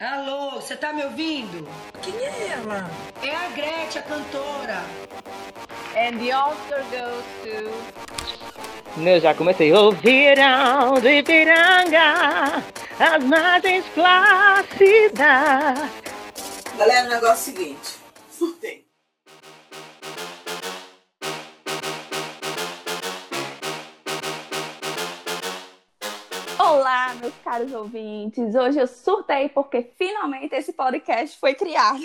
Alô, você tá me ouvindo? Quem é ela? É a Gretchen, a cantora. And the Oscar goes to. Eu já comecei o verão de Piranga, as margens plácidas. Galera, o negócio é o seguinte. Meus caros ouvintes. Hoje eu surtei porque finalmente esse podcast foi criado.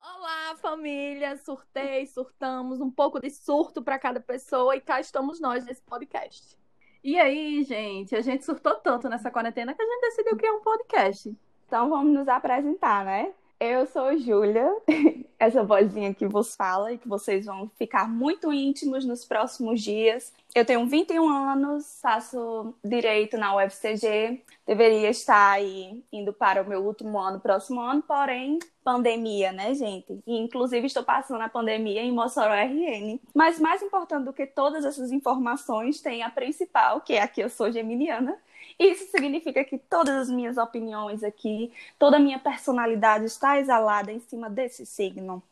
Olá, família. Surtei, surtamos. Um pouco de surto para cada pessoa e cá estamos nós nesse podcast. E aí, gente? A gente surtou tanto nessa quarentena que a gente decidiu criar um podcast. Então vamos nos apresentar, né? Eu sou Júlia, essa vozinha que vos fala e que vocês vão ficar muito íntimos nos próximos dias. Eu tenho 21 anos, faço direito na UFCG, deveria estar aí indo para o meu último ano, próximo ano, porém, pandemia, né, gente? E, inclusive, estou passando a pandemia em Mossoró RN. Mas mais importante do que todas essas informações, tem a principal, que é a que eu sou geminiana. Isso significa que todas as minhas opiniões aqui, toda a minha personalidade está exalada em cima desse signo.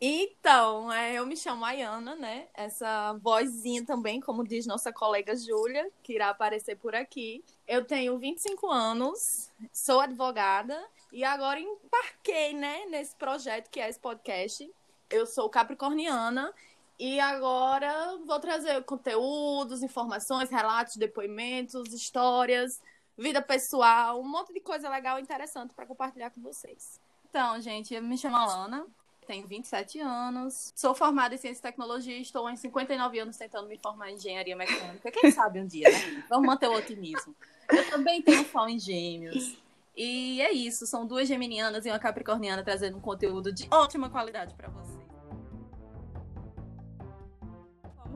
Então, é, eu me chamo Ayana, né? Essa vozinha também, como diz nossa colega Júlia, que irá aparecer por aqui. Eu tenho 25 anos, sou advogada e agora embarquei, né, nesse projeto que é esse podcast. Eu sou capricorniana e agora vou trazer conteúdos, informações, relatos, depoimentos, histórias, vida pessoal, um monte de coisa legal e interessante para compartilhar com vocês. Então, gente, eu me chamo Alana, tenho 27 anos, sou formada em Ciência e Tecnologia e estou há 59 anos tentando me formar em Engenharia Mecânica. Quem sabe um dia, né? Vamos manter o otimismo. Eu também tenho sol em gêmeos. E é isso, são duas geminianas e uma capricorniana trazendo um conteúdo de ótima qualidade para vocês.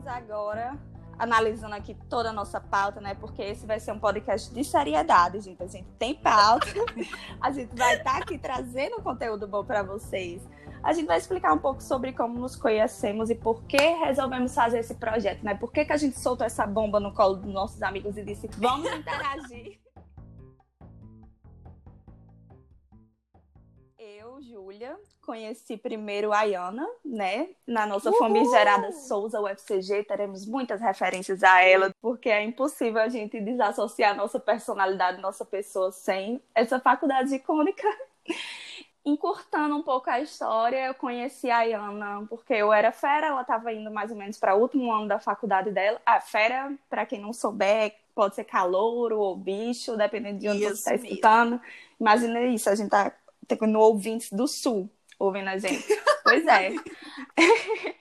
Agora analisando aqui toda a nossa pauta, né? Porque esse vai ser um podcast de seriedade, gente. A gente tem pauta, a gente vai estar aqui trazendo conteúdo bom para vocês. A gente vai explicar um pouco sobre como nos conhecemos e por que resolvemos fazer esse projeto, né? Por que, que a gente soltou essa bomba no colo dos nossos amigos e disse: vamos interagir. Júlia, conheci primeiro a Ayana, né? Na nossa Uhul! famigerada Souza UFCG, teremos muitas referências a ela, porque é impossível a gente desassociar nossa personalidade, nossa pessoa sem essa faculdade icônica. Encurtando um pouco a história, eu conheci a Ayana porque eu era fera, ela estava indo mais ou menos para o último ano da faculdade dela. A fera, para quem não souber, pode ser calouro ou bicho, dependendo de onde você Isso está mesmo. escutando. Imagina isso, a gente tá tendo ouvintes do sul ouvindo a gente. Pois é.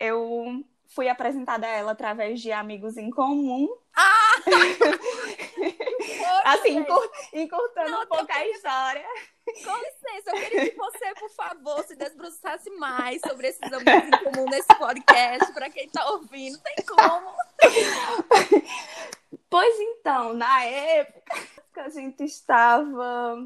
eu fui apresentada a ela através de amigos em comum. assim, encur- encurtando Não, um pouco a história. Com licença, eu queria que você, por favor, se desbruçasse mais sobre esses amigos em comum nesse podcast, para quem tá ouvindo, tem como. Pois então, na época a gente estava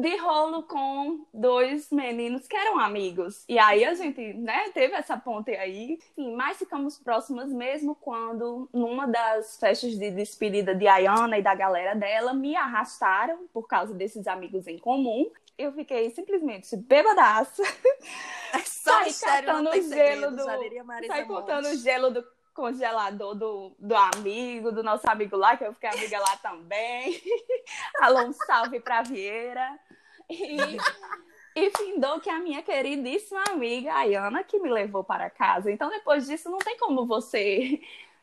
de rolo com dois meninos que eram amigos. E aí a gente, né, teve essa ponte aí. Enfim, mas ficamos próximas mesmo quando, numa das festas de despedida de Ayana e da galera dela, me arrastaram por causa desses amigos em comum. Eu fiquei simplesmente bebadaça. Só catando tem o gelo do- Sai cortando o gelo do congelador do, do amigo, do nosso amigo lá, que eu fiquei amiga lá também. Alô, um salve pra Vieira. E, e findou que a minha queridíssima amiga, a Ayana, que me levou para casa. Então, depois disso, não tem como você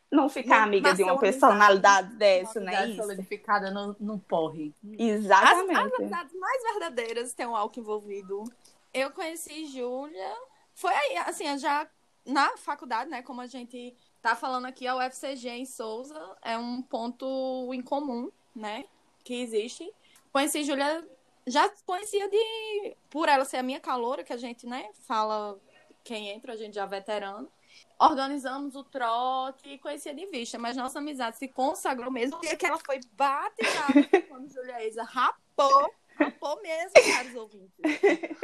não ficar amiga de uma personalidade dessa, né? Isso. solidificada no, no porre. As, Exatamente. as amizades mais verdadeiras têm um álcool envolvido. Eu conheci Júlia. Foi aí, assim, já na faculdade, né? Como a gente tá falando aqui, a UFCG em Souza é um ponto em comum, né? Que existe. Conheci Júlia, já conhecia de. Por ela ser a minha caloura, que a gente, né? Fala quem entra, a gente já é veterano. Organizamos o trote e conhecia de vista, mas nossa amizade se consagrou mesmo. E que ela foi batizada quando Júlia Isa rapou, rapou mesmo, caros ouvintes.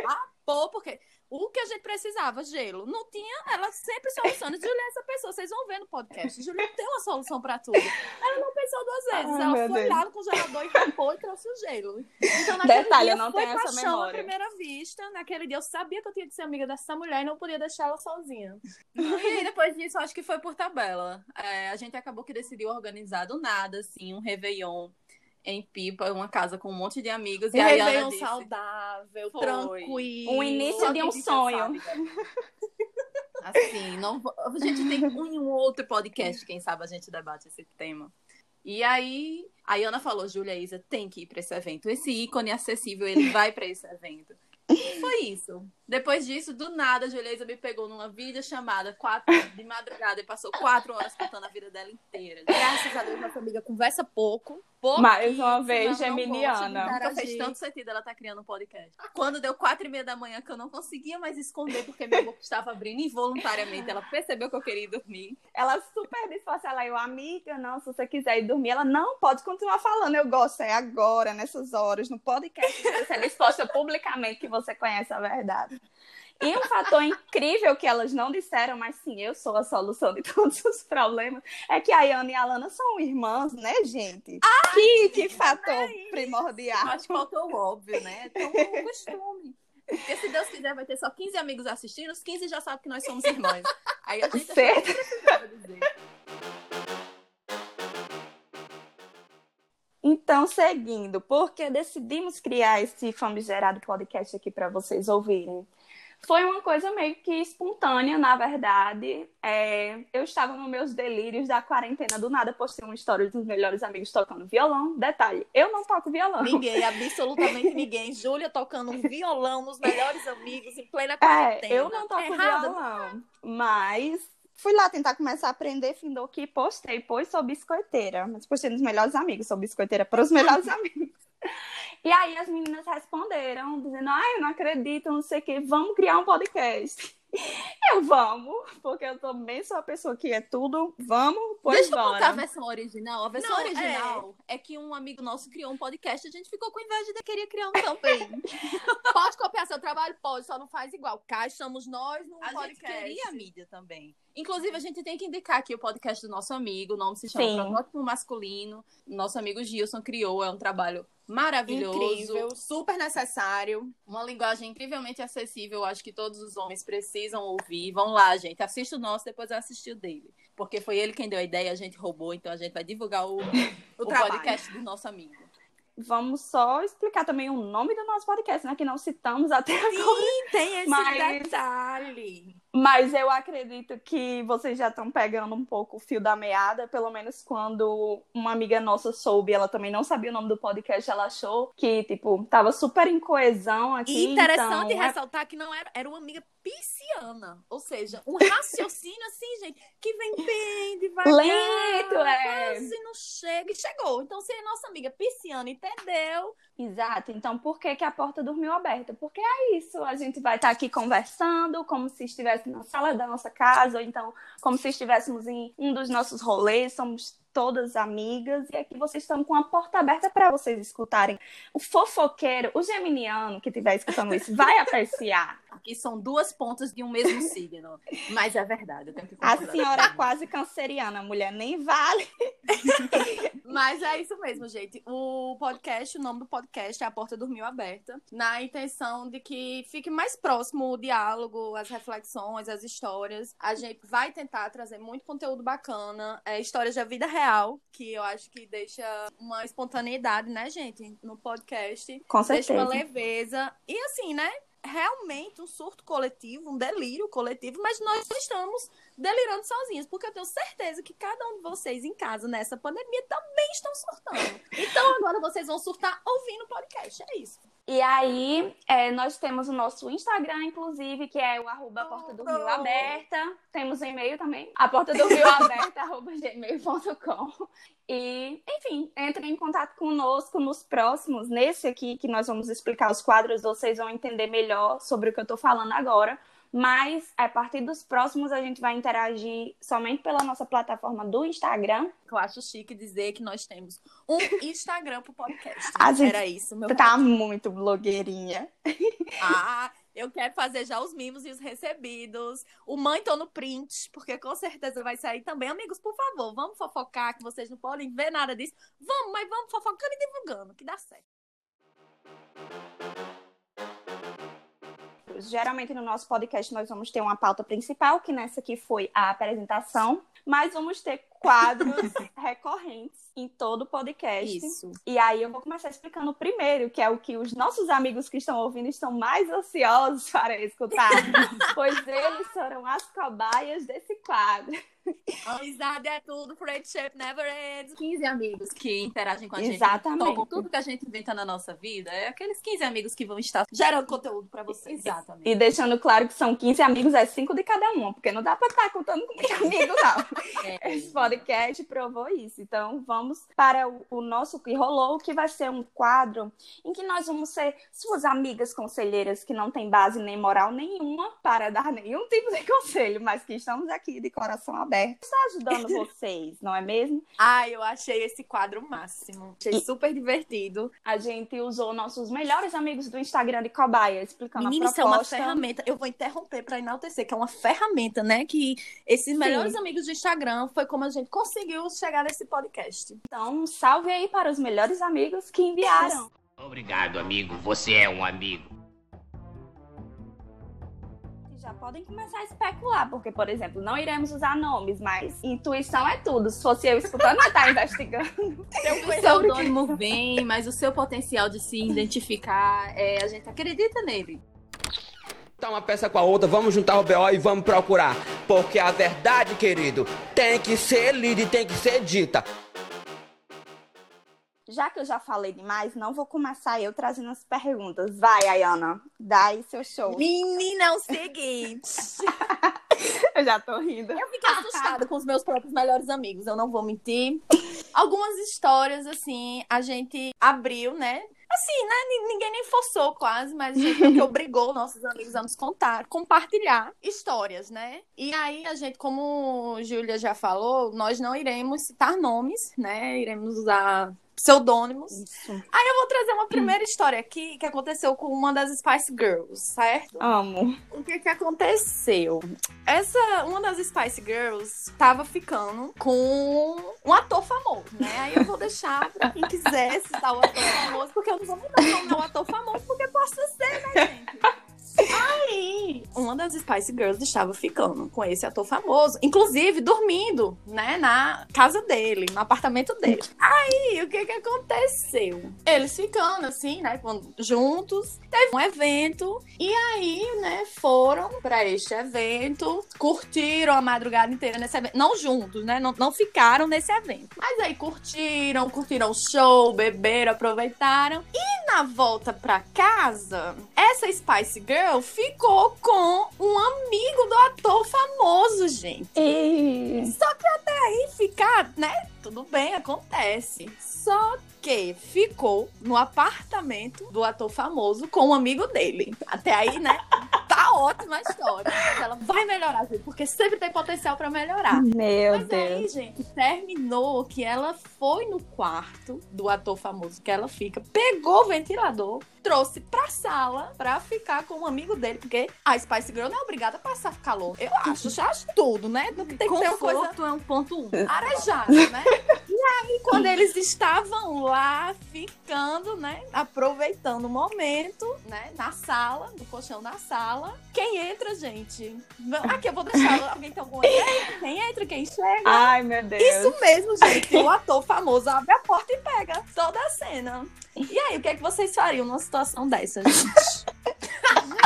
Rapou, porque o que a gente precisa precisava gelo. Não tinha, ela sempre solucionando. Julia, essa pessoa, vocês vão ver no podcast. Julia tem uma solução pra tudo. Ela não pensou duas vezes. Ai, ela foi Deus. lá no congelador e rampou e trouxe o gelo. Então, naquele Detalhe, dia, eu não foi tenho essa paixão à memória. primeira vista. Naquele dia eu sabia que eu tinha que ser amiga dessa mulher e não podia deixar ela sozinha. E aí, depois disso, acho que foi por tabela. É, a gente acabou que decidiu organizar do nada, assim, um Réveillon em Pipa, uma casa com um monte de amigos. E Um a Ana disse, saudável, Foi. tranquilo. Um início de um sonho. sabe, né? Assim, não, a gente tem um em um outro podcast, quem sabe a gente debate esse tema. E aí, a Ana falou, Júlia Isa tem que ir para esse evento. Esse ícone acessível, ele vai para esse evento. E foi isso. Depois disso, do nada, a Júlia Isa me pegou numa videochamada quatro de madrugada e passou quatro horas contando a vida dela inteira. Graças a Deus, nossa amiga conversa pouco. Mais uma vez, geminiana. Nunca fez tanto sentido ela estar criando um podcast. Quando deu quatro e meia da manhã, que eu não conseguia mais esconder, porque minha boca estava abrindo involuntariamente, ela percebeu que eu queria ir dormir. Ela super disposta, ela, eu, amiga, não, se você quiser ir dormir, ela, não, pode continuar falando, eu gosto, é agora, nessas horas, no podcast, você é disposta publicamente que você conhece a verdade. E um fator incrível que elas não disseram, mas sim, eu sou a solução de todos os problemas, é que a Ana e a Lana são irmãs, né, gente? que, que fator primordial. Acho que faltou o óbvio, né? É tão um costume. Porque se Deus quiser, vai ter só 15 amigos assistindo, os 15 já sabem que nós somos irmãs. Aí a gente Certo. Então, seguindo, porque decidimos criar esse famigerado podcast aqui para vocês ouvirem? Foi uma coisa meio que espontânea, na verdade. É, eu estava nos meus delírios da quarentena, do nada postei uma história dos melhores amigos tocando violão. Detalhe, eu não toco violão. Ninguém, absolutamente ninguém. Júlia tocando um violão nos melhores amigos em plena É, quarentena. eu não toco Errada, violão, mas fui lá tentar começar a aprender, findou que postei, pois sou biscoiteira, mas postei nos melhores amigos, sou biscoiteira para os melhores amigos. E aí as meninas responderam, dizendo, ai, eu não acredito, não sei o que, vamos criar um podcast. Eu vamos, porque eu também sou a pessoa que é tudo, vamos, pois Deixa eu bora. contar a versão original. A versão Não, original é. que um amigo nosso criou um podcast e a gente ficou com inveja de querer criar um também. Pode copiar seu trabalho? Pode, só não faz igual. Cá estamos nós no A gente podcast. queria mídia também. Inclusive, a gente tem que indicar aqui o podcast do nosso amigo. O nome se chama. Protótipo Masculino. Nosso amigo Gilson criou. É um trabalho maravilhoso. Incrível, super necessário. Uma linguagem incrivelmente acessível. Acho que todos os homens precisam ouvir. Vão lá, gente. Assista o nosso, depois assiste o dele. Porque foi ele quem deu a ideia, a gente roubou. Então, a gente vai divulgar o, o trabalho. podcast do nosso amigo. Vamos só explicar também o nome do nosso podcast, né, que não citamos até agora. Sim, tem esse Mas- detalhe. Mas eu acredito que vocês já estão pegando um pouco o fio da meada, pelo menos quando uma amiga nossa soube, ela também não sabia o nome do podcast, ela achou que, tipo, tava super em coesão aqui. E interessante então, é- ressaltar que não era, era uma amiga pisciana. Ou seja, um raciocínio assim, gente, que vem bem devagar. Lento, é. Quase não chega. E chegou. Então, se a nossa amiga pisciana entendeu, Exato. Então, por que, que a porta dormiu aberta? Porque é isso. A gente vai estar aqui conversando, como se estivesse na sala da nossa casa, ou então como se estivéssemos em um dos nossos rolês, somos todas amigas, e aqui vocês estão com a porta aberta para vocês escutarem. O fofoqueiro, o geminiano que estiver escutando isso, vai apreciar. Aqui são duas pontas de um mesmo signo. Mas é verdade, eu tenho que A senhora é quase canceriana, mulher nem vale. Mas é isso mesmo, gente. O podcast, o nome do podcast é A Porta Dormiu Aberta, na intenção de que fique mais próximo o diálogo, as reflexões, as histórias. A gente vai tentar trazer muito conteúdo bacana, é, histórias da vida real, que eu acho que deixa uma espontaneidade, né, gente, no podcast. Com Deixa uma certeza. leveza. E assim, né? Realmente um surto coletivo, um delírio coletivo, mas nós estamos delirando sozinhos, porque eu tenho certeza que cada um de vocês em casa nessa pandemia também estão surtando. Então agora vocês vão surtar ouvindo o podcast, é isso. E aí, é, nós temos o nosso Instagram, inclusive, que é o arroba porta do Rio aberta. Temos o e-mail também, a porta do Rio aberta, arroba gmail.com. E, enfim, entrem em contato conosco nos próximos. Nesse aqui, que nós vamos explicar os quadros, vocês vão entender melhor sobre o que eu tô falando agora. Mas, a partir dos próximos, a gente vai interagir somente pela nossa plataforma do Instagram. Eu acho chique dizer que nós temos um Instagram pro podcast. A gente Era isso, meu Tá muito blogueirinha. Ah, Eu quero fazer já os mimos e os recebidos. O mãe tô no print, porque com certeza vai sair também. Amigos, por favor, vamos fofocar, que vocês não podem ver nada disso. Vamos, mas vamos fofocando e divulgando, que dá certo. Geralmente no nosso podcast nós vamos ter uma pauta principal, que nessa aqui foi a apresentação, mas vamos ter quadros recorrentes em todo o podcast. Isso. E aí eu vou começar explicando o primeiro, que é o que os nossos amigos que estão ouvindo estão mais ansiosos para escutar, pois eles serão as cobaias desse quadro. Amizade é tudo, friendship never ends. 15 amigos que interagem com a gente. Exatamente. Tudo que a gente inventa na nossa vida. É aqueles 15 amigos que vão estar gerando conteúdo pra vocês. Exatamente. E deixando claro que são 15 amigos, é 5 de cada um, porque não dá pra estar contando com muito amigo, não. É. Esse podcast provou isso. Então, vamos para o, o nosso que rolou, que vai ser um quadro em que nós vamos ser suas amigas conselheiras que não tem base nem moral nenhuma para dar nenhum tipo de conselho, mas que estamos aqui de coração aberto, está ajudando vocês, não é mesmo? Ai, eu achei esse quadro máximo. Achei E- super divertido. A gente usou nossos melhores amigos do Instagram de Cobaia, explicando Menina, a isso é uma proposta. ferramenta. Eu vou interromper pra enaltecer, que é uma ferramenta, né? Que esses melhores amigos do Instagram foi como a gente conseguiu chegar nesse podcast. Então, salve aí para os melhores amigos que enviaram. Obrigado, amigo. Você é um amigo. Podem começar a especular, porque, por exemplo, não iremos usar nomes, mas intuição é tudo. Se fosse eu escutando, eu estar investigando. O pseudônimo vem, mas o seu potencial de se identificar, é, a gente acredita nele. Tá uma peça com a outra, vamos juntar o BO e vamos procurar. Porque a verdade, querido, tem que ser lida e tem que ser dita. Já que eu já falei demais, não vou começar eu trazendo as perguntas. Vai, Ayana, dá aí seu show. Menina, é o seguinte. Eu já tô rindo. Eu fiquei assustada com os meus próprios melhores amigos, eu não vou mentir. Algumas histórias, assim, a gente abriu, né? Assim, né? Ni- Ninguém nem forçou quase, mas a gente obrigou nossos amigos a nos contar, compartilhar histórias, né? E aí a gente, como Júlia já falou, nós não iremos citar nomes, né? Iremos usar pseudônimos. Aí eu vou trazer uma primeira história aqui que aconteceu com uma das Spice Girls, certo? Amo. O que que aconteceu? Essa, uma das Spice Girls tava ficando com um ator famoso, né? Aí eu vou deixar pra quem quiser citar o ator famoso, porque eu não vou mudar o nome ator famoso, porque posso ser, né, gente? Aí, uma das Spice Girls estava ficando com esse ator famoso, inclusive dormindo, né, na casa dele, no apartamento dele. Aí, o que que aconteceu? Eles ficando assim, né, juntos, teve um evento e aí, né, foram pra este evento, curtiram a madrugada inteira nesse evento. Não juntos, né? Não, não ficaram nesse evento. Mas aí curtiram, curtiram o show, beberam, aproveitaram. E na volta pra casa, essa Spice Girl ficou com um amigo do ator famoso, gente. E Só que até aí ficar, né? Tudo bem, acontece. Só que ficou no apartamento do ator famoso com um amigo dele. Até aí, né? Tá ótima história. Mas ela vai melhorar, gente, porque sempre tem potencial pra melhorar. meu Mas aí, Deus. gente, terminou que ela foi no quarto do ator famoso que ela fica, pegou o ventilador, trouxe pra sala pra ficar com um amigo dele, porque a Spice Girl não é obrigada a passar calor. Eu acho, já acho tudo, né? Não tem que ter uma coisa Conforto é um ponto um. arejada, né? E aí, quando eles estavam lá ficando, né? Aproveitando o momento, né? Na sala, no colchão da sala. Quem entra, gente? Aqui, eu vou deixar. Alguém tem alguma ideia? Quem entra, quem chega? Ai, meu Deus. Isso mesmo, gente. O ator famoso abre a porta e pega toda a cena. E aí, o que é que vocês fariam numa situação dessa, gente?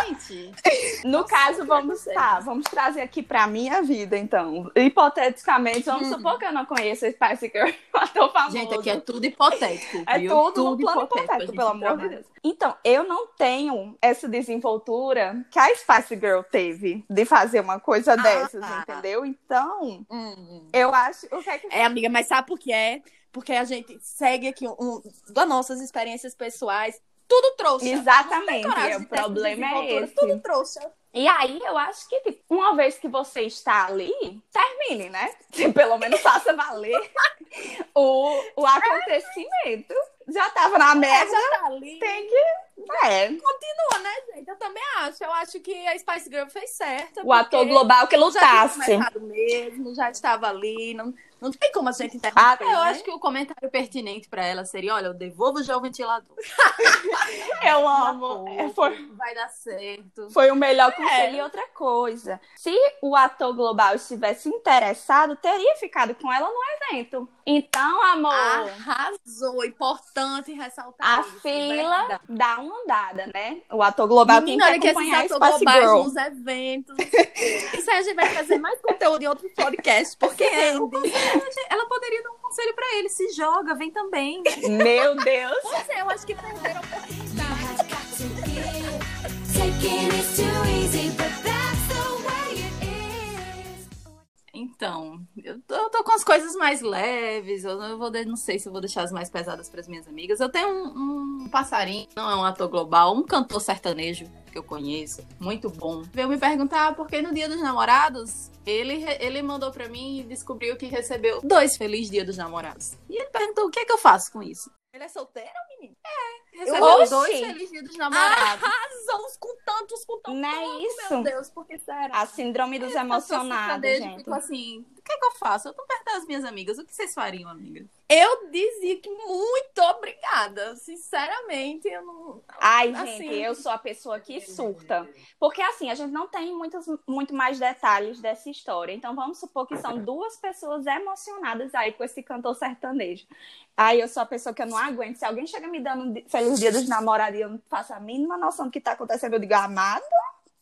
Gente, No caso, vamos, sei. tá, vamos trazer aqui pra minha vida, então. Hipoteticamente, vamos Hum. supor que eu não conheço a Spice Girl, um ator famoso. gente, aqui é tudo hipotético. É viu? tudo, no plano hipotético, gente, pelo amor de. Deus. Então, eu não tenho essa desenvoltura que a Spice Girl teve de fazer uma coisa dessas, entendeu? Então, Hum. eu acho. O que é que. É, amiga, mas sabe por que é? Porque a gente segue aqui um, um, das nossas experiências pessoais. Tudo trouxa. Exatamente, o de problema é esse. Tudo trouxa. E aí, eu acho que, tipo, uma vez que você está ali, termine, né? Pelo menos faça valer o, o acontecimento. Já tava na É, merda, já tá ali. tem que. É. Continua, né, gente? Eu também acho. Eu acho que a Spice Girl fez certo. O ator global que já tinha lutasse. mesmo, já estava ali, não, não tem como a gente interromper, Ah, Eu né? acho que o comentário pertinente pra ela seria: olha, eu devolvo já o ventilador. Eu amo. É, foi, Vai dar certo. foi o melhor conselho. E outra coisa, se o ator global estivesse interessado, teria ficado com ela no evento. Então, amor, Arrasou, importante ressaltar a isso, fila verdade. dá uma andada, né? O ator global Menina, tem que que esses acompanhar a atores Spice globais Girl. nos eventos. Isso aí a gente vai fazer mais conteúdo em outro podcast, porque. Ela poderia dar um conselho pra ele: se joga, vem também. Meu Deus. Pois é, eu acho que perderam a oportunidade. Então, eu tô, eu tô com as coisas mais leves. Eu não, vou, não sei se eu vou deixar as mais pesadas para as minhas amigas. Eu tenho um, um passarinho, não é um ator global, um cantor sertanejo que eu conheço, muito bom. Veio me perguntar por que no Dia dos Namorados ele, ele mandou para mim e descobriu que recebeu dois Feliz Dia dos Namorados. E ele perguntou o que é que eu faço com isso. Ele é solteiro, menino? Recebeu Oxi! dois Feliz Dia dos Namorados. Arrasou com tantos, com tantos. Não é Meu isso? Deus, por que será? A síndrome dos emocionados, gente. Assim, o que é que eu faço? Eu tô perto das minhas amigas, o que vocês fariam, amiga? Eu dizia que muito obrigada. Sinceramente, eu não. Ai, Assim. gente, eu sou a pessoa que surta. Porque assim, a gente não tem muitos, muito mais detalhes dessa história. Então vamos supor que são duas pessoas emocionadas aí com esse cantor sertanejo. Aí eu sou a pessoa que eu não aguento. Se alguém chega me dando um di- feliz dia dos namorados e eu não faço a mínima noção do que tá acontecendo, eu digo, amado?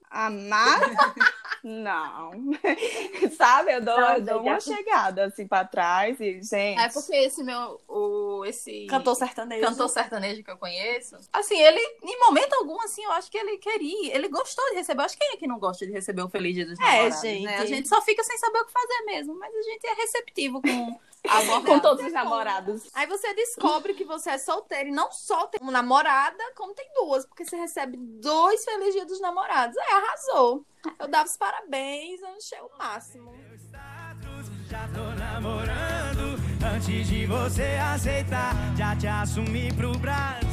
Amado? Não. Sabe? Eu dou, eu dou uma chegada assim pra trás e, gente. É porque esse meu, o, esse Cantor sertanejo. cantor sertanejo que eu conheço, assim, ele, em momento algum, assim, eu acho que ele queria, ele gostou de receber. Eu acho que quem é que não gosta de receber um Feliz Dia dos É, Namorados, gente. né? A gente só fica sem saber o que fazer mesmo, mas a gente é receptivo com abordar. com todos os namorados. Aí você descobre que você é solteiro e não só tem uma namorada, como tem duas, porque você recebe dois Feliz Dia dos Namorados. É, arrasou. Eu dava os parabéns, eu achei o máximo. Já tô namorando antes de você aceitar. Já te assumi pro Brasil.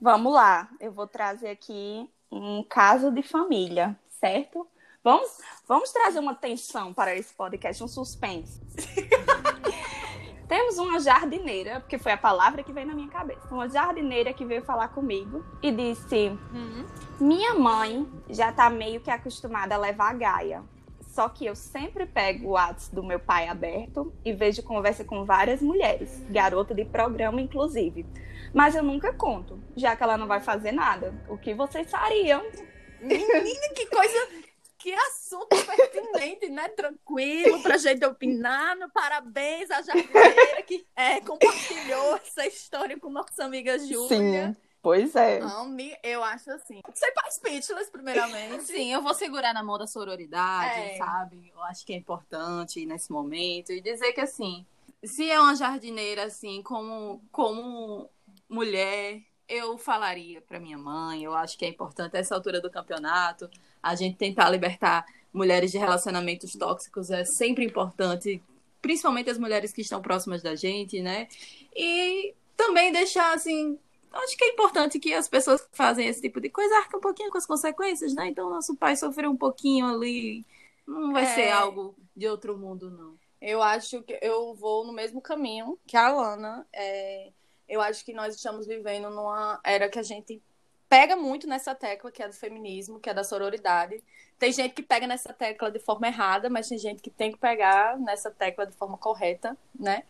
Vamos lá, eu vou trazer aqui um caso de família, certo? Vamos, vamos trazer uma tensão para esse podcast, um suspense. Temos uma jardineira, porque foi a palavra que veio na minha cabeça. Uma jardineira que veio falar comigo e disse: Minha mãe já tá meio que acostumada a levar a Gaia. Só que eu sempre pego o WhatsApp do meu pai aberto e vejo conversa com várias mulheres, garota de programa, inclusive. Mas eu nunca conto, já que ela não vai fazer nada. O que vocês fariam? Menina, que coisa. Que assunto pertinente, né? Tranquilo pra gente opinar. Parabéns à jardineira que é, compartilhou essa história com nossa amiga Júlia. pois é. Não, me- eu acho assim. Você faz speechless, primeiramente. Sim, eu vou segurar na mão da sororidade, É. sabe? Eu acho que é importante nesse momento e dizer que assim, se é uma jardineira assim, como como mulher, eu falaria para minha mãe. Eu acho que é importante a essa altura do campeonato a gente tentar libertar mulheres de relacionamentos tóxicos é sempre importante, principalmente as mulheres que estão próximas da gente, né? E também deixar assim Acho que é importante que as pessoas que fazem esse tipo de coisa arquem um pouquinho com as consequências, né? Então, nosso pai sofreu um pouquinho ali. Não vai É. ser algo de outro mundo, não. Eu acho que eu vou no mesmo caminho que a Alana. É, eu acho que nós estamos vivendo numa era que a gente pega muito nessa tecla que é do feminismo, que é da sororidade. Tem gente que pega nessa tecla de forma errada, mas tem gente que tem que pegar nessa tecla de forma correta, né?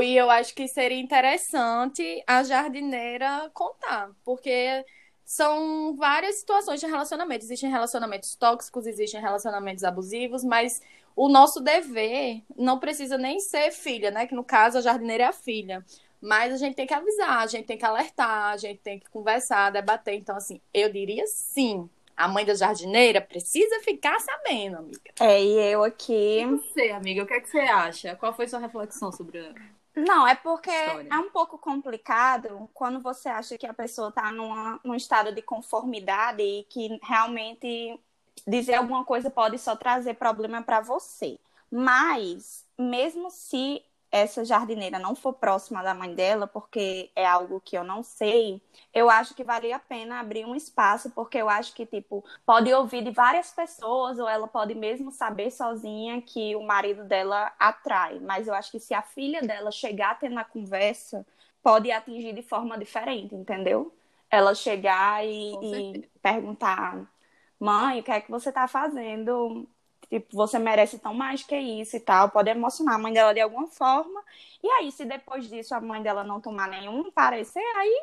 E eu acho que seria interessante a jardineira contar, porque são várias situações de relacionamento. Existem relacionamentos tóxicos, existem relacionamentos abusivos, mas o nosso dever não precisa nem ser filha, né? Que no caso a jardineira é a filha. Mas a gente tem que avisar, a gente tem que alertar, a gente tem que conversar, debater. Então, assim, eu diria sim. A mãe da jardineira precisa ficar sabendo, amiga. É, e eu aqui. E você, amiga, o que é que você acha? Qual foi sua reflexão sobre a... Não, é porque História. é um pouco complicado quando você acha que a pessoa está num estado de conformidade e que realmente dizer alguma coisa pode só trazer problema para você. Mas, mesmo se essa jardineira não for próxima da mãe dela, porque é algo que eu não sei, eu acho que valia a pena abrir um espaço, porque eu acho que, tipo, pode ouvir de várias pessoas, ou ela pode mesmo saber sozinha que o marido dela atrai. Mas eu acho que se a filha dela chegar a ter na conversa, pode atingir de forma diferente, entendeu? Ela chegar e, e perguntar, mãe, o que é que você tá fazendo? Tipo, você merece tão mais que isso e tal. Pode emocionar a mãe dela de alguma forma. E aí, se depois disso a mãe dela não tomar nenhum parecer, aí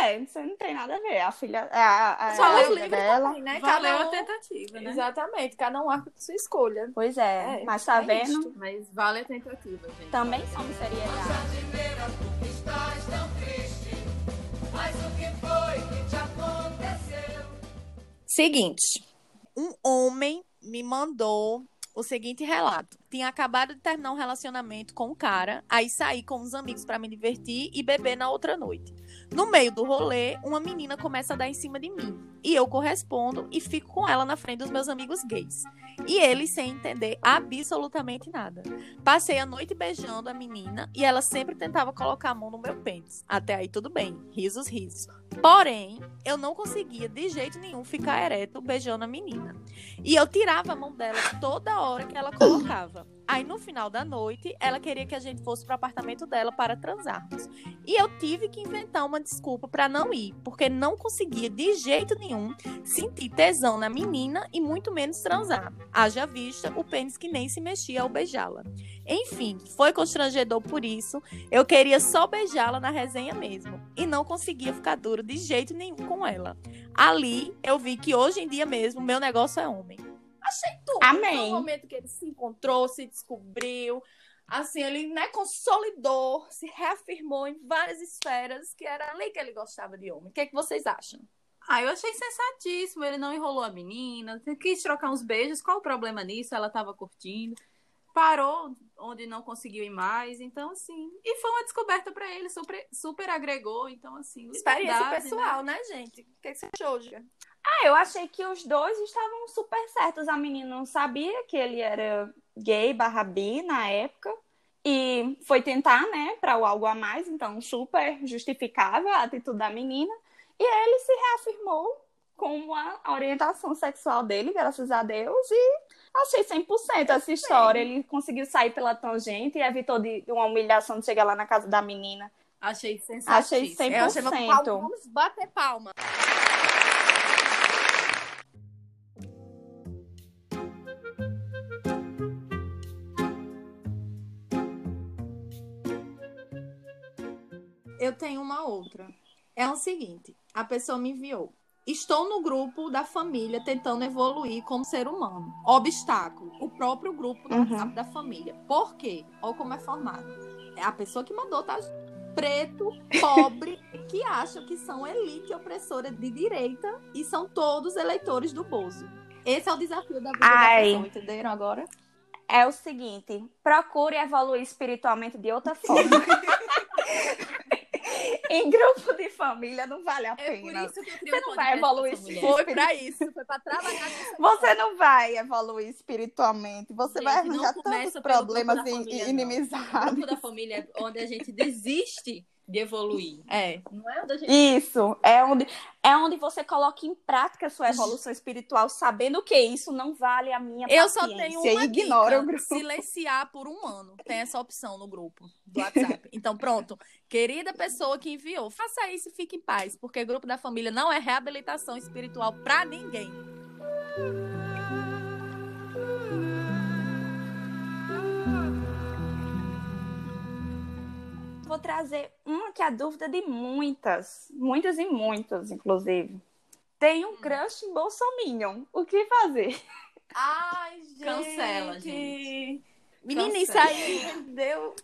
é, você não tem nada a ver. A filha, a, a, Só a livres dela. também, né? Valeu Cada a um... tentativa, né? Exatamente, cada um arca com sua escolha. Pois é, É, mas tá é vendo? isto. Mas vale a tentativa, gente. Também somos seriedade. Seguinte, um homem me mandou o seguinte relato. Tinha acabado de terminar um relacionamento com um cara, aí saí com uns amigos pra me divertir e beber na outra noite. No meio do rolê, uma menina começa a dar em cima de mim. E eu correspondo e fico com ela na frente dos meus amigos gays. E eles sem entender absolutamente nada. Passei a noite beijando a menina e ela sempre tentava colocar a mão no meu pênis. Até aí tudo bem, risos, risos. Porém, eu não conseguia de jeito nenhum ficar ereto beijando a menina. E eu tirava a mão dela toda hora que ela colocava. Aí no final da noite, ela queria que a gente fosse pro apartamento dela para transarmos. E eu tive que inventar uma desculpa para não ir, porque não conseguia de jeito nenhum sentir tesão na menina e muito menos transar. Haja vista o pênis que nem se mexia ao beijá-la. Enfim, foi constrangedor por isso. Eu queria só beijá-la na resenha mesmo. E não conseguia ficar duro de jeito nenhum com ela. Ali eu vi que hoje em dia mesmo meu negócio é homem. Achei tudo. Amém. Foi o momento que ele se encontrou, se descobriu. Assim, ele né, consolidou, se reafirmou em várias esferas que era ali que ele gostava de homem. O que, é que vocês acham? Ah, eu achei sensatíssimo. Ele não enrolou a menina, quis trocar uns beijos. Qual o problema nisso? Ela tava curtindo. Parou onde não conseguiu ir mais. Então, assim. E foi uma descoberta pra ele, super, super agregou. Então, assim. Experiência liberdade, pessoal, né, gente? O que, é que você achou, Giga? Ah, eu achei que os dois estavam super certos. A menina não sabia que ele era gay barra bi na época. E foi tentar, né, para o algo a mais. Então, super justificável a atitude da menina. E ele se reafirmou com a orientação sexual dele, graças a Deus. E achei 100% essa história. Ele conseguiu sair pela tangente e evitou de uma humilhação de chegar lá na casa da menina. Achei sensatíssimo. Achei 100%. Eu achei. Vamos bater palma. Eu tenho uma outra. É o seguinte: a pessoa me enviou. Estou no grupo da família tentando evoluir como ser humano. Obstáculo: o próprio grupo do Uhum. Da família. Por quê? Olha como é formado. É a pessoa que mandou, tá? Preto, pobre, que acham que são elite opressora de direita e são todos eleitores do Bozo. Esse é o desafio da vida Ai. da pessoa, entenderam agora? É o seguinte, procure evoluir espiritualmente de outra forma. em grupo de família não vale a É por pena. isso que eu criei Você não vai evoluir. Foi pra isso, foi pra trabalhar Você não vai evoluir espiritualmente. Você vai Gente, não arranjar tantos problemas e- família, não. O inimizades. grupo da família é onde a gente desiste de evoluir. É. Não é onde a gente. Isso, é onde, é onde você coloca em prática a sua evolução espiritual, sabendo que isso não vale a minha Eu só tenho uma ignora dica, silenciar por um ano. Tem essa opção no grupo do WhatsApp. Então, pronto. Querida pessoa que enviou, faça isso e fique em paz, porque grupo da família não é reabilitação espiritual pra ninguém. Vou trazer uma que é a dúvida de muitas, muitas e muitas, inclusive. Tem um crush em Bolsominion. O que fazer? Ai, gente. Cancela, gente. Menina, isso Cancela. aí deu.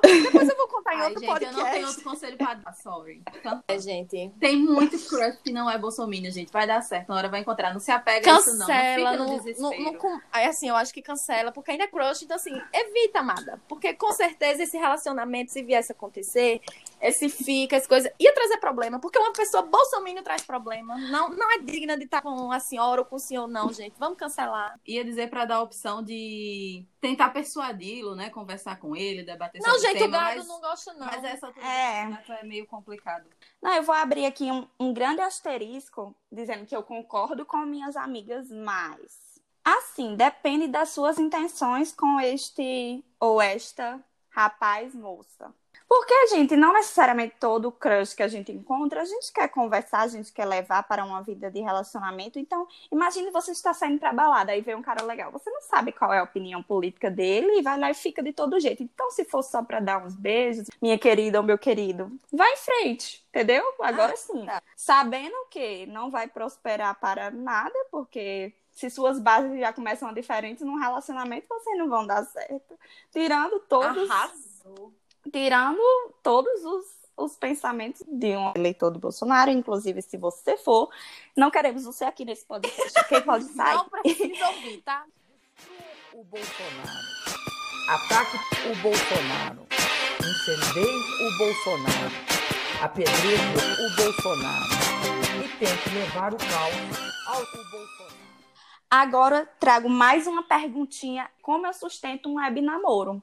Depois eu vou contar em Ai, outro gente, eu podcast. não tenho outro conselho pra dar, sorry. É, gente. Tem muito crush que não é bolsominion, gente. Vai dar certo, uma hora vai encontrar. Não se apega a isso, não. Não Cancela, fica no não, não com- aí, assim, eu acho que cancela, porque ainda é crush, então assim, evita, amada. Porque com certeza esse relacionamento, se viesse a acontecer, esse fica, essa coisa. Ia trazer problema, porque uma pessoa bolsominion traz problema. Não, não é digna de estar com a senhora ou com o senhor, não, gente. Vamos cancelar. Ia dizer pra dar a opção de tentar persuadi-lo, né? Conversar com ele, debater Não, sobre o gente, o tema, gado mas, não gosta, não. mas essa É. é meio complicado. Não, eu vou abrir aqui um, um grande asterisco dizendo que eu concordo com minhas amigas, mas assim, depende das suas intenções com este ou esta rapaz, moça. Porque, gente, não necessariamente todo crush que a gente encontra, a gente quer conversar, a gente quer levar para uma vida de relacionamento. Então, imagine você estar saindo pra balada, aí vê um cara legal. Você não sabe qual é a opinião política dele e vai lá e fica de todo jeito. Então, se for só pra dar uns beijos, minha querida ou meu querido, vai em frente, entendeu? Agora sim. tá. Sabendo que não vai prosperar para nada, porque se suas bases já começam diferentes num relacionamento, vocês não vão dar certo. Tirando todos Arrasou. Tirando todos os, os pensamentos de um eleitor do Bolsonaro, inclusive se você for, não queremos você aqui nesse podcast, ok? Pode sair. Não precisa ouvir, tá? o Bolsonaro. Ataque o Bolsonaro. Incendeie o Bolsonaro. Apedreje o Bolsonaro. E tente levar o caos ao Bolsonaro. Agora trago mais uma perguntinha, como eu sustento um web namoro?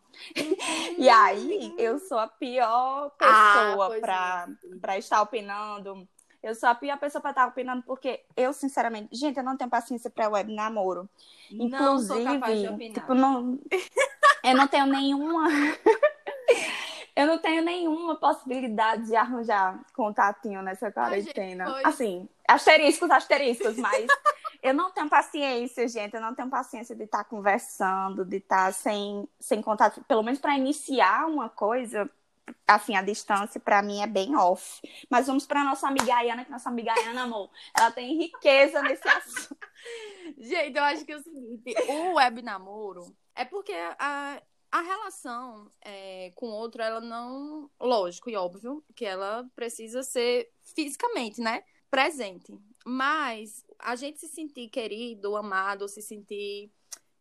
e aí, eu sou a pior Ah, pessoa pois para para estar opinando. Eu sou a pior pessoa para estar opinando porque eu, sinceramente, gente, eu não tenho paciência para web namoro. Não sou capaz de Inclusive, opinar. tipo, não, eu não tenho nenhuma. Eu não tenho nenhuma possibilidade de arranjar contatinho nessa quarentena. pois. Assim, asteriscos, asteriscos, mas eu não tenho paciência, gente. Eu não tenho paciência de estar conversando, de estar sem, sem contato. Pelo menos para iniciar uma coisa, assim, a distância para mim é bem off. Mas vamos para nossa amiga Ayana, que nossa amiga Ayana, amor, ela tem riqueza nesse assunto. Gente, eu acho que é o seguinte, o web namoro é porque a, a relação é, com o outro, ela não. Lógico e óbvio que ela precisa ser fisicamente, né? Presente. Mas a gente se sentir querido, amado, se sentir.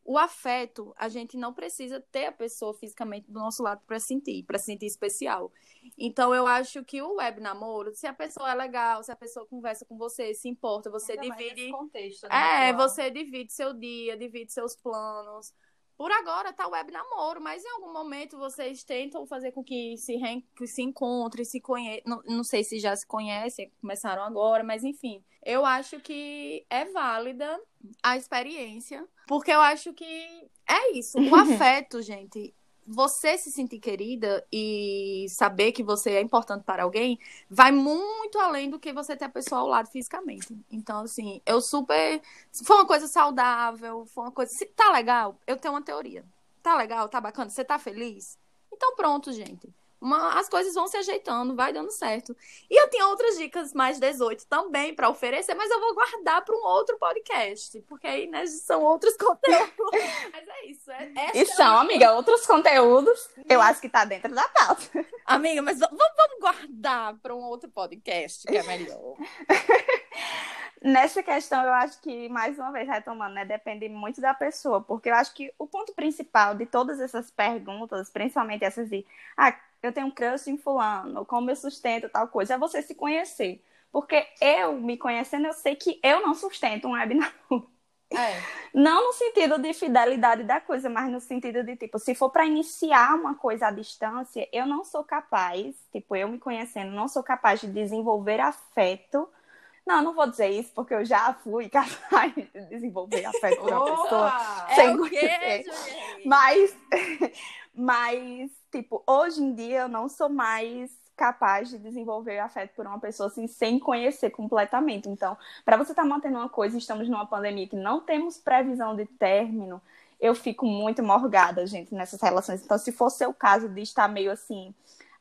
O afeto, a gente não precisa ter a pessoa fisicamente do nosso lado para sentir, para sentir especial. Então, eu acho que o web namoro, se a pessoa é legal, se a pessoa conversa com você, se importa, você Ainda divide. contexto, né, É, atual. você divide seu dia, divide seus planos. Por agora tá web namoro, mas em algum momento vocês tentam fazer com que se, reen- que se encontrem, se conheçam. Não, não sei se já se conhecem, começaram agora, mas enfim. Eu acho que é válida a experiência, porque eu acho que é isso. O afeto, gente, você se sentir querida e saber que você é importante para alguém, vai muito além do que você ter a pessoa ao lado fisicamente. Então, assim, eu super. For uma coisa saudável, for uma coisa. Se tá legal, eu tenho uma teoria. Tá legal, tá bacana, você tá feliz? Então, pronto, gente. Uma- as coisas vão se ajeitando, vai dando certo. E eu tinha outras dicas mais 18 também para oferecer, mas eu vou guardar para um outro podcast, porque aí, né, são outros conteúdos. mas é isso. É, essa E é são, amiga, outros conteúdos. Eu acho que tá dentro da pauta. Amiga, mas vamos, vamos guardar para um outro podcast, que é melhor. Nessa questão, eu acho que, mais uma vez, retomando, né, depende muito da pessoa, porque eu acho que o ponto principal de todas essas perguntas, principalmente essas de, ah, eu tenho um crush em fulano, como eu sustento tal coisa, é você se conhecer. Porque eu, me conhecendo, eu sei que eu não sustento um web namoro. É. Não no sentido de fidelidade da coisa, mas no sentido de, tipo, se for para iniciar uma coisa à distância, eu não sou capaz, tipo, eu me conhecendo, não sou capaz de desenvolver afeto. Não, não vou dizer isso, porque eu já fui capaz de desenvolver afeto por uma pessoa. Opa! sem É o quê? Mas, mas, tipo, hoje em dia eu não sou mais capaz de desenvolver afeto por uma pessoa assim, sem conhecer completamente. Então, para você estar mantendo uma coisa, estamos numa pandemia que não temos previsão de término, eu fico muito morgada, gente, nessas relações. Então, se for seu caso de estar meio assim,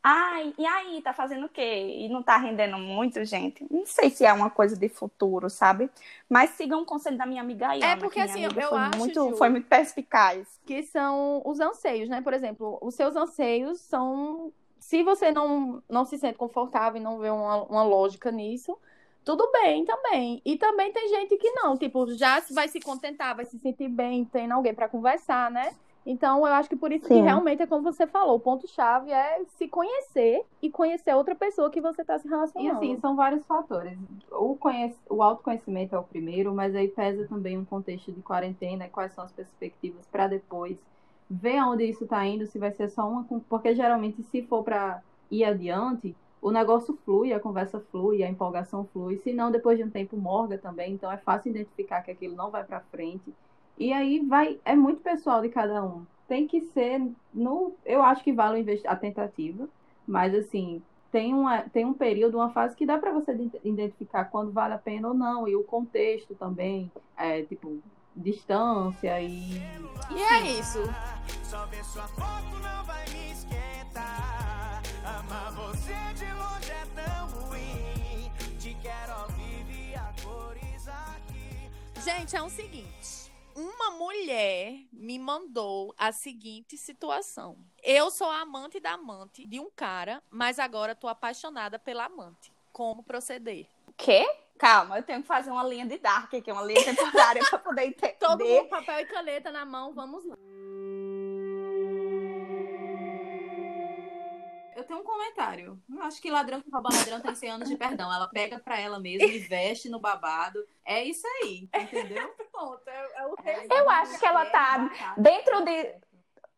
ai, e aí, tá fazendo o quê? E não tá rendendo muito, gente. Não sei se é uma coisa de futuro, sabe? Mas sigam o conselho da minha amiga Ayana. É porque, assim, eu foi acho, muito, Ju, foi muito perspicaz. que são os anseios, né? Por exemplo, os seus anseios são. Se você não, não se sente confortável e não vê uma, uma lógica nisso, tudo bem também. E também tem gente que não, tipo, já vai se contentar, vai se sentir bem, tendo alguém para conversar, né? Então, eu acho que por isso que Sim. realmente é como você falou, o ponto-chave é se conhecer e conhecer outra pessoa que você está se E relacionando. assim, são vários fatores. O, conhec... o autoconhecimento é o primeiro, mas aí pesa também um contexto de quarentena, quais são as perspectivas para depois. Ver aonde isso está indo, se vai ser só uma. Porque geralmente, se for para ir adiante, o negócio flui, a conversa flui, a empolgação flui. Se não, depois de um tempo morga também. Então é fácil identificar que aquilo não vai para frente. E aí vai, é muito pessoal de cada um. Tem que ser no, eu acho que vale a tentativa, mas assim, tem uma, tem um período, uma fase que dá para você ident- identificar quando vale a pena ou não, e o contexto também, é, tipo, distância e E é isso. Só ver sua foto não vai me esquentar. Amar você de longe é tão ruim. Te quero ao vivo e a cores aqui. Gente, é o seguinte. Uma mulher me mandou a seguinte situação. Eu sou a amante da amante de um cara, mas agora tô apaixonada pela amante. Como proceder? Quê? Calma, eu tenho que fazer uma linha de Dark aqui, uma linha temporária pra poder entender. Todo mundo papel e caneta na mão, vamos lá. Eu tenho um comentário. Eu acho que ladrão que rouba ladrão tem 100 anos de perdão. Ela pega pra ela mesma e veste no babado. É isso aí, entendeu? Pronto, é, o Eu acho que ela tá dentro de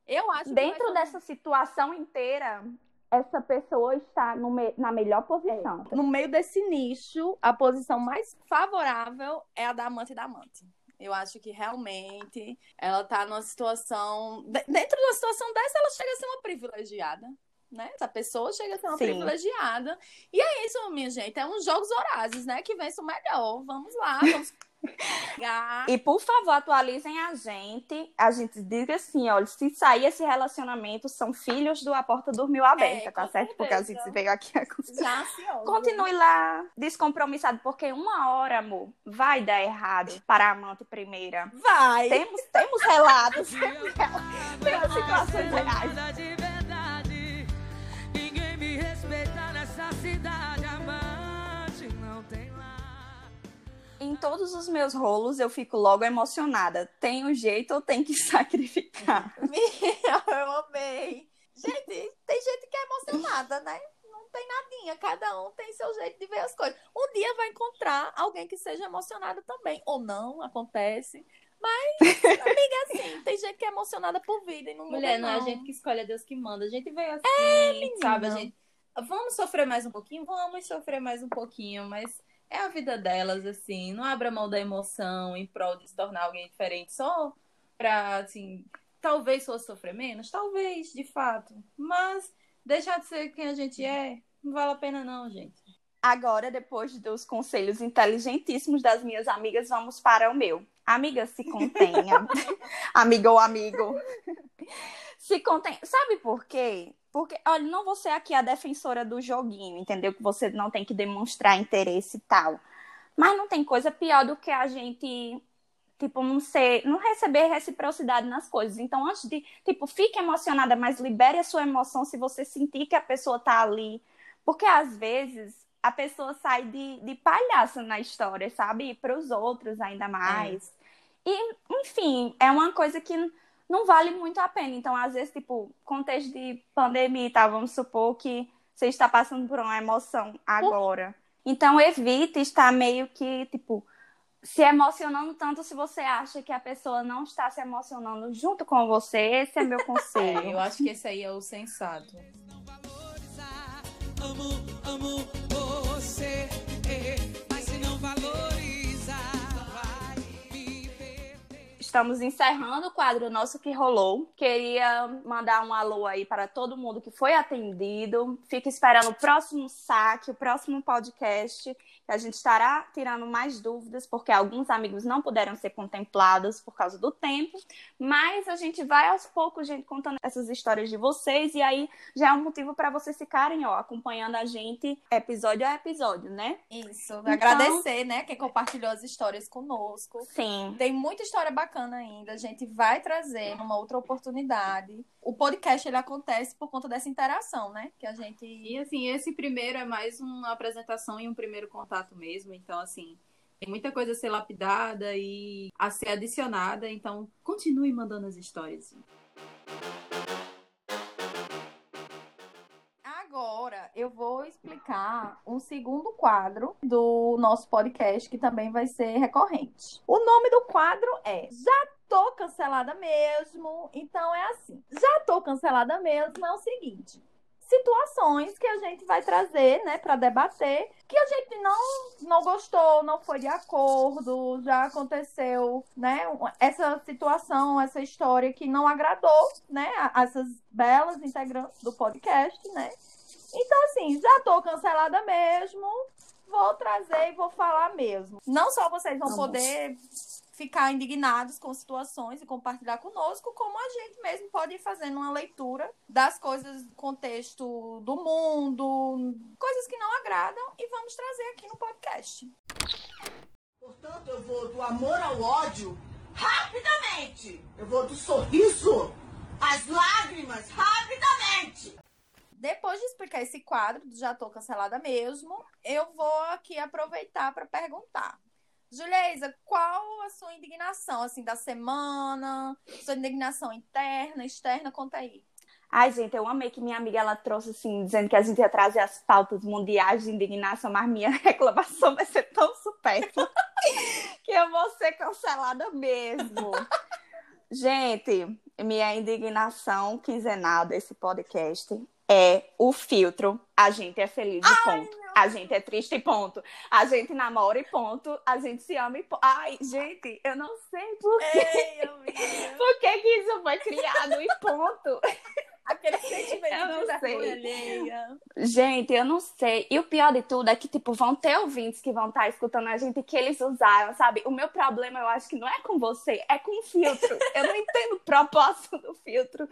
Eu acho que dentro dessa situação inteira, essa pessoa está no me- na melhor posição. No meio desse nicho, a posição mais favorável é a da amante da amante. Eu acho que realmente ela tá numa situação. de- Dentro de uma situação dessa, ela chega a ser uma privilegiada. Né? Essa pessoa chega a ser uma Sim. privilegiada. E é isso, minha gente. É uns jogos horazes, né? Que vence o melhor. Vamos lá, vamos pegar. E por favor, atualizem a gente. A gente diga assim, olha, se sair esse relacionamento, são filhos do A Porta Dormiu Aberta, É, tá certo? Porque a gente veio aqui a Já. Continue lá, descompromissado, porque uma hora, amor, vai dar errado para a amante primeira. Vai! Temos, temos relatos. temos situações reais. Em todos os meus rolos, eu fico logo emocionada. Tem um jeito ou tem que sacrificar? eu amei. Gente, tem gente que é emocionada, né? Não tem nadinha. Cada um tem seu jeito de ver as coisas. Um dia vai encontrar alguém que seja emocionado também. Ou não, acontece. Mas, amiga, assim, tem gente que é emocionada por vida e não Mulher, não é a gente que escolhe, é Deus que manda. A gente veio assim, sabe? A menina. gente. Vamos sofrer mais um pouquinho? Vamos sofrer mais um pouquinho, mas é a vida delas, assim. Não abra mão da emoção em prol de se tornar alguém diferente só pra, assim. Talvez fosse sofrer menos, talvez, de fato. Mas deixar de ser quem a gente é, não vale a pena, não, gente. Agora, depois dos conselhos inteligentíssimos das minhas amigas, vamos para o meu. Amiga, se contenha. Amiga ou amigo. Se contém. Sabe por quê? Porque, olha, não vou ser aqui a defensora do joguinho, entendeu? Que você não tem que demonstrar interesse e tal. Mas não tem coisa pior do que a gente, tipo, não ser, não receber reciprocidade nas coisas. Então, antes de, tipo, fique emocionada, mas libere a sua emoção se você sentir que a pessoa tá ali. Porque às vezes a pessoa sai de, de palhaço na história, sabe? E para os outros ainda mais. E, enfim, é uma coisa que não vale muito a pena. Então, às vezes, tipo, contexto de pandemia e tal, vamos supor que você está passando por uma emoção agora. Então, evite estar meio que, tipo, se emocionando tanto se você acha que a pessoa não está se emocionando junto com você. Esse é meu É, conselho. eu acho que esse aí é o sensato. Amo, amo você. Estamos encerrando o quadro Nosso Que Rolou. Queria mandar um alô aí para todo mundo que foi atendido. Fica esperando o próximo saque, o próximo podcast, que a gente estará tirando mais dúvidas, porque alguns amigos não puderam ser contemplados por causa do tempo. Mas a gente vai aos poucos, gente, contando essas histórias de vocês. E aí já é um motivo para vocês ficarem, ó, acompanhando a gente episódio a episódio, né? Isso, Então- agradecer, né, quem compartilhou as histórias conosco. Sim. Tem muita história bacana ainda. A gente vai trazer numa outra oportunidade. O podcast ele acontece por conta dessa interação, né? Que a gente. E assim, esse primeiro é mais uma apresentação e um primeiro contato mesmo. Então, assim, tem muita coisa a ser lapidada e a ser adicionada. Então, continue mandando as histórias. Agora eu vou explicar um segundo quadro do nosso podcast que também vai ser recorrente. O nome do quadro é Já tô cancelada mesmo. Então é assim: Já tô cancelada mesmo é o seguinte. Situações que a gente vai trazer, né, para debater, que a gente não, não gostou, não foi de acordo, já aconteceu, né, essa situação, essa história que não agradou, né, a- essas belas integrantes do podcast, né, então, assim, já tô cancelada mesmo. Vou trazer e vou falar mesmo. Não só vocês vão Vamos. poder ficar indignados com situações e compartilhar conosco, como a gente mesmo pode ir fazendo uma leitura das coisas do contexto do mundo, coisas que não agradam, e vamos trazer aqui no podcast. Portanto, eu vou do amor ao ódio rapidamente. Eu vou do sorriso às lágrimas rapidamente. Depois de explicar esse quadro Já Tô Cancelada Mesmo, eu vou aqui aproveitar para perguntar. Juliesa, qual a sua indignação, assim, da semana? Sua indignação interna, externa? Conta aí. Ai, gente, eu amei que minha amiga ela trouxe assim, dizendo que a gente ia trazer as pautas mundiais de indignação, mas minha reclamação vai ser tão supérflua que eu vou ser cancelada mesmo. Gente, minha indignação quinzenal desse podcast é o filtro. A gente é feliz e ponto. A gente é triste e ponto. A gente namora e ponto. A gente se ama e ponto. Ai, gente, eu não sei por quê. Por que, que isso foi criado e ponto? Aquele sentimento Eu não de sei. alheia. Gente, eu não sei. E o pior de tudo é que, tipo, vão ter ouvintes que vão estar escutando a gente que eles usaram, sabe? O meu problema, eu acho que não é com você, é com o filtro. Eu não entendo o propósito do filtro.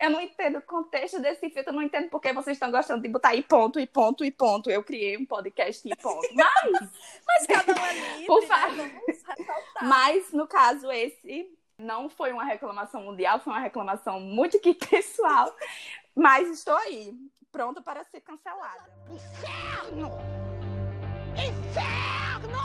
Eu não entendo o contexto desse filtro. Eu não entendo por que vocês estão gostando de botar e ponto, e ponto, e ponto. Eu criei um podcast e ponto. Mas, Mas cada um é livre, Por né? favor. Ressaltar. mas no caso, esse não foi uma reclamação mundial, foi uma reclamação muito que pessoal. Mas estou aí, pronta para ser cancelada. Inferno! Inferno!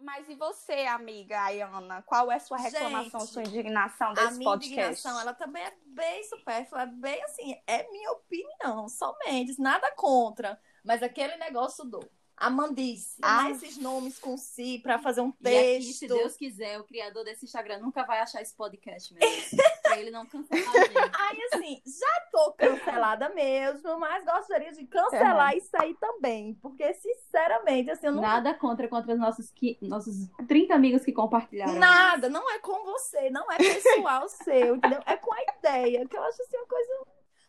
Mas e você, amiga Ayana? Qual é sua reclamação, Gente, sua indignação A desse minha podcast? indignação, ela também é bem supérflua, é bem assim, é minha opinião, somente, nada contra. Mas aquele negócio do Amandice, Ah. esses nomes com si para fazer um E aqui, texto. se Deus quiser, o criador desse Instagram nunca vai achar esse podcast mesmo. pra ele não cancelar a gente. Aí, assim, já tô cancelada mesmo, mas gostaria de cancelar isso aí também. Porque, sinceramente, assim, eu não. Nada contra contra os nossos, nossos 30 amigos que compartilharam. Nada, não é com você, não é pessoal seu, entendeu? É com a ideia, que eu acho assim uma coisa.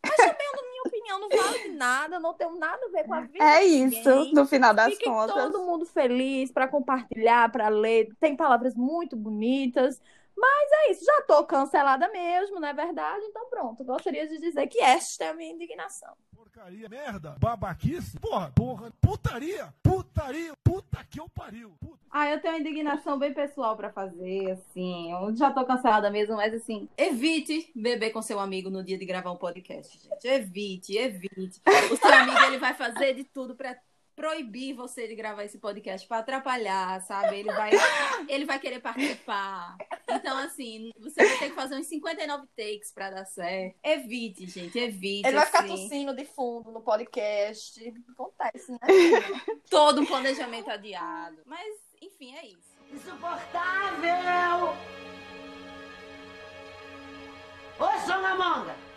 Mas também, na minha opinião, não vale de nada, não tem nada a ver com a vida. É isso, no final das Fique contas. todo mundo feliz para compartilhar, para ler. Tem palavras muito bonitas. Mas é isso, já tô cancelada mesmo, não é verdade? Então pronto, gostaria de dizer que esta é a minha indignação. Porcaria, merda, babaquice, porra, porra, putaria, putaria, puta que eu pariu. Puta. Ah, eu tenho uma indignação bem pessoal pra fazer, assim. Eu já tô cancelada mesmo, mas assim, evite beber com seu amigo no dia de gravar um podcast, gente. Evite, evite. O seu amigo ele vai fazer de tudo pra proibir você de gravar esse podcast pra atrapalhar, sabe? Ele vai ele vai querer participar. Então assim, você vai ter que fazer uns 59 takes pra dar certo. Evite, gente, evite. Ele vai ficar assim. tossindo de fundo no podcast. Acontece, né? Todo um planejamento adiado. Mas, enfim, é isso. Insuportável! Ô, Sonamonga!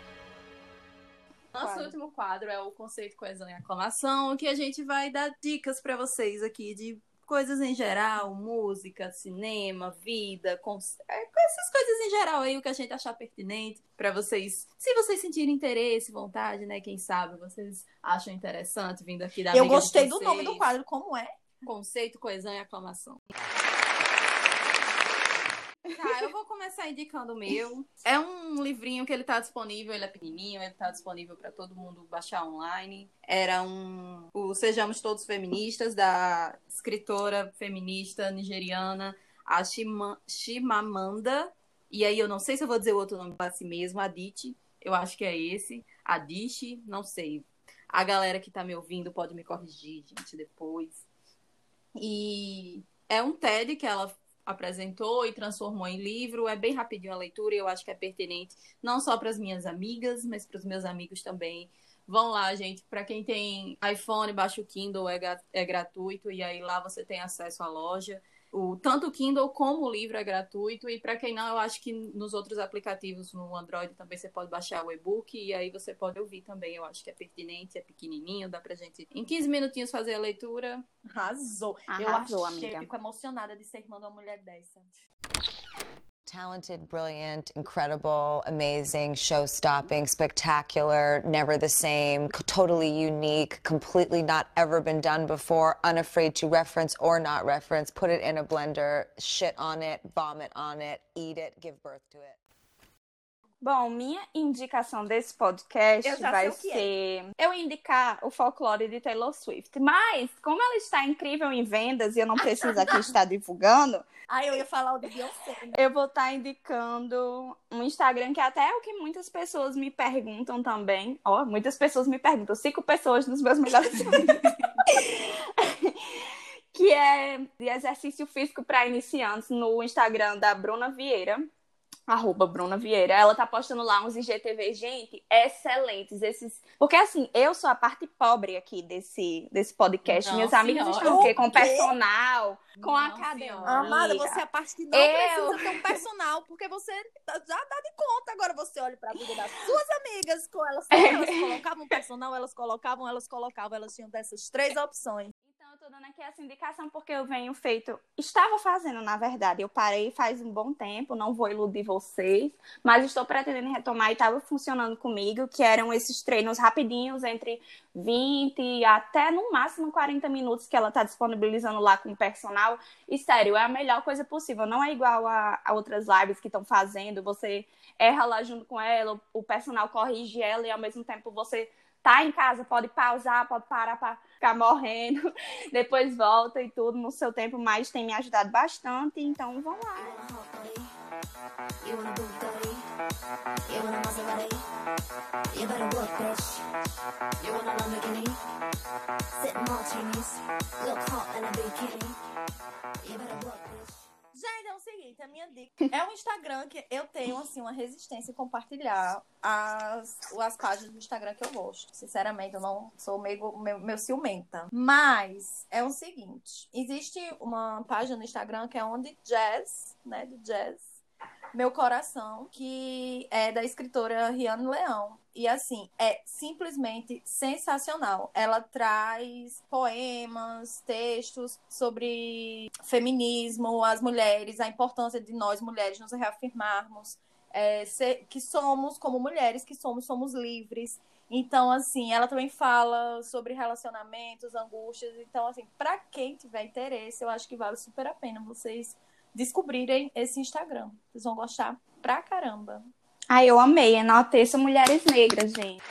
Nosso Quadro. último quadro é o conceito, coesão e aclamação, que a gente vai dar dicas pra vocês aqui de coisas em geral, música, cinema, vida, cons- é, essas coisas em geral aí, o que a gente achar pertinente pra vocês, se vocês sentirem interesse, vontade, né, quem sabe, vocês acham interessante vindo aqui da Eu gostei do nome do quadro, como é? Conceito, coesão e aclamação. Tá, eu vou começar indicando o meu. É um livrinho que ele tá disponível, ele é pequenininho, ele tá disponível para todo mundo baixar online. Era um o Sejamos Todos Feministas da escritora feminista nigeriana a Shima- Chimamanda. E aí eu não sei se eu vou dizer o outro nome para si mesmo, Adichie. Eu acho que é esse, Adichie, não sei. A galera que tá me ouvindo pode me corrigir, gente, depois. E é um TED que ela apresentou e transformou em livro. É bem rapidinho a leitura e eu acho que é pertinente não só para as minhas amigas, mas para os meus amigos também. Vão lá, gente. Para quem tem iPhone, baixa o Kindle, é, é gratuito e aí lá você tem acesso à loja. O, tanto o Kindle como o livro é gratuito. E para quem não, eu acho que nos outros aplicativos, no Android também você pode baixar o e-book e aí você pode ouvir também. Eu acho que é pertinente, é pequenininho, dá pra gente em 15 minutinhos fazer a leitura. Arrasou. eu Arrasou, achei, amiga. eu fico emocionada de ser irmã de uma mulher dessa. Talented, brilliant, incredible, amazing, show stopping, spectacular, never the same, totally unique, completely not ever been done before, unafraid to reference or not reference, put it in a blender, shit on it, vomit on it, eat it, give birth to it. Bom, minha indicação desse podcast vai é. ser eu indicar o folclore de Taylor Swift. Mas, como ela está incrível em vendas e eu não preciso aqui estar divulgando, Aí eu ia falar o de Beyoncé. né? eu vou estar indicando um Instagram que até é o que muitas pessoas me perguntam também. Ó, muitas pessoas me perguntam, cinco pessoas nos meus melhores amigos. que é de exercício físico para iniciantes no Instagram da Bruna Vieira. Arroba Bruna Vieira. Ela tá postando lá uns IGTV, gente, excelentes. Esses... Porque assim, eu sou a parte pobre aqui desse, desse podcast. Não, Minhas amigas senhora. estão o quê? Com personal, com Não, academia. senhora. Amada, você é a parte que não Eu- precisa ter um personal, porque você já dá de conta. Agora você olha pra vida das suas amigas, com elas, elas colocavam personal, elas colocavam, elas colocavam, elas tinham dessas três opções. Tô dando aqui essa indicação porque eu venho feito. Estava fazendo, na verdade. Eu parei faz um bom tempo, não vou iludir vocês, mas estou pretendendo retomar e estava funcionando comigo, que eram esses treinos rapidinhos, entre 20 até no máximo 40 minutos que ela tá disponibilizando lá com o personal. E sério, é a melhor coisa possível. Não é igual a, a outras lives que estão fazendo. Você erra lá junto com ela, o personal corrige ela e ao mesmo tempo você tá em casa, pode pausar, pode parar pra ficar morrendo, depois volta e tudo no seu tempo, mas tem me ajudado bastante, então vamos lá. You better work, bitch. Seguinte, a minha dica é um Instagram que eu tenho, assim, uma resistência em compartilhar as, as páginas do Instagram que eu gosto. Sinceramente, eu não sou meio, meio, meio ciumenta. Mas é o seguinte, existe uma página no Instagram que é onde jazz, né, do jazz, meu coração, que é da escritora Riane Leão. E assim, é simplesmente sensacional. Ela traz poemas, textos sobre feminismo, as mulheres, a importância de nós mulheres nos reafirmarmos, é, ser- que somos, como mulheres que somos, somos livres. Então, assim, ela também fala sobre relacionamentos, angústias. Então, assim, para quem tiver interesse, eu acho que vale super a pena vocês descobrirem esse Instagram. Vocês vão gostar pra caramba. Ai, eu amei, enalteço mulheres negras, gente.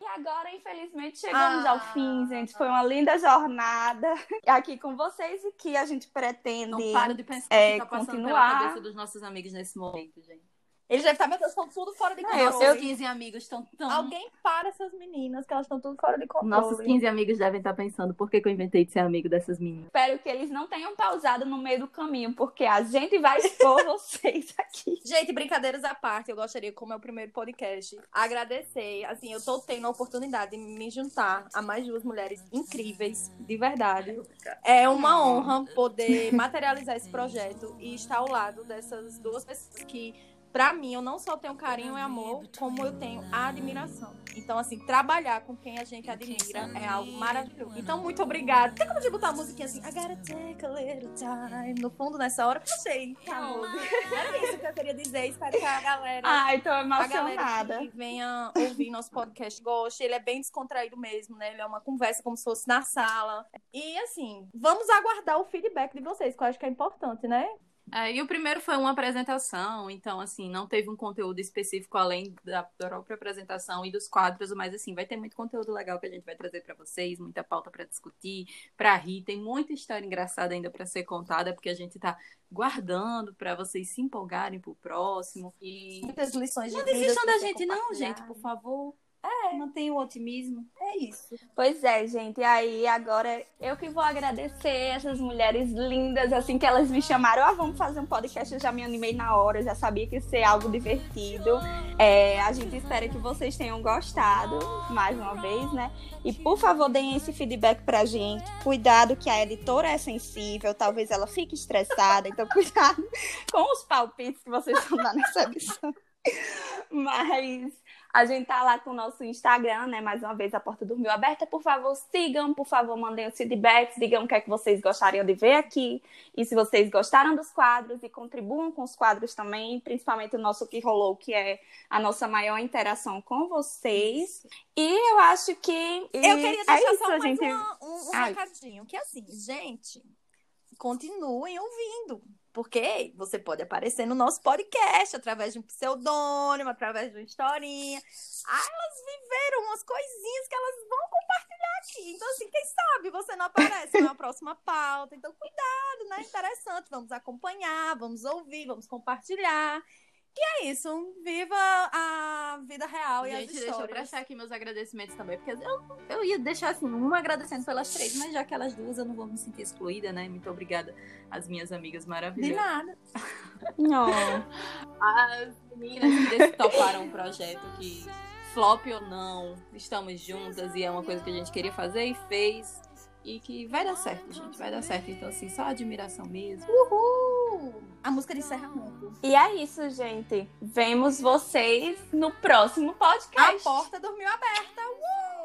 E agora, infelizmente, chegamos Ah. ao fim, gente. Foi uma linda jornada aqui com vocês e que a gente pretende Não paro de pensar é, que tá passando continuar. pela cabeça dos nossos amigos nesse momento, gente. Eles devem estar, meu Deus, estão tudo fora de Não, controle. eu, seus 15 amigos estão tão. Alguém para essas meninas, que elas estão tudo fora de controle. Nossos 15 amigos devem estar pensando, por que, que eu inventei de ser amigo dessas meninas? Espero que eles não tenham pausado no meio do caminho, porque a gente vai expor vocês aqui. Gente, brincadeiras à parte, eu gostaria, como é o primeiro podcast, agradecer. Assim, eu tô tendo a oportunidade de me juntar a mais duas mulheres incríveis, de verdade. É uma honra poder materializar esse projeto e estar ao lado dessas duas pessoas que, pra mim, eu não só tenho carinho e amor, como eu tenho a admiração. Então, assim, trabalhar com quem a gente admira é algo maravilhoso. Então, muito obrigada. Tem como de botar a musiquinha assim, I gotta take a little time, no fundo, nessa hora, eu sei. música. Era isso que eu queria dizer. Espero que a galera. Ai, tô A galera emocionada. que venha ouvir nosso podcast goste. Ele é bem descontraído mesmo, né? Ele é uma conversa como se fosse na sala. E assim, vamos aguardar o feedback de vocês, que eu acho que é importante, né? É, e o primeiro foi uma apresentação, então, assim, não teve um conteúdo específico além da própria apresentação e dos quadros, mas, assim, vai ter muito conteúdo legal que a gente vai trazer pra vocês, muita pauta pra discutir, pra rir. Tem muita história engraçada ainda pra ser contada, porque a gente tá guardando pra vocês se empolgarem pro próximo. E Muitas lições de não desistam da gente, não, gente, por favor. Mantenha o otimismo. É isso. Pois é, gente. E aí, agora eu que vou agradecer essas mulheres lindas, assim, que elas me chamaram. Ah, vamos fazer um podcast. Eu já me animei na hora, já sabia que ia ser algo divertido. É, a gente espera que vocês tenham gostado, mais uma vez, né? E por favor, deem esse feedback pra gente. Cuidado, que a editora é sensível, talvez ela fique estressada, então cuidado com os palpites que vocês vão dar nessa edição. Mas a gente tá lá com o nosso Instagram, né? Mais uma vez, a porta dormiu aberta. Por favor, sigam, por favor, mandem os feedbacks, digam o que é que vocês gostariam de ver aqui. E se vocês gostaram dos quadros e contribuam com os quadros também, principalmente o nosso que rolou, que é a nossa maior interação com vocês. E eu acho que. Eu queria é deixar isso, só mais gente. uma- um, um recadinho, que assim, gente, continuem ouvindo. Porque você pode aparecer no nosso podcast através de um pseudônimo, através de uma historinha. Ah, elas viveram umas coisinhas que elas vão compartilhar aqui. Então, assim, quem sabe você não aparece na próxima pauta. Então, cuidado, né? Interessante. Vamos acompanhar, vamos ouvir, vamos compartilhar. E é isso. Viva a vida real e Gente, as deixa eu histórias. prestar aqui meus agradecimentos também, porque eu, eu ia deixar assim, uma agradecendo pelas três, mas já que elas duas eu não vou me sentir excluída, né? Muito obrigada às minhas amigas maravilhosas. De nada. Não. As meninas que toparam um projeto que, flop ou não, estamos juntas e é uma coisa que a gente queria fazer e fez. E que vai dar certo, gente, vai dar certo. Então, assim, só admiração mesmo. Uhul! A música de encerramento. E é isso, gente. Vemos vocês no próximo podcast. A porta dormiu aberta. Uh!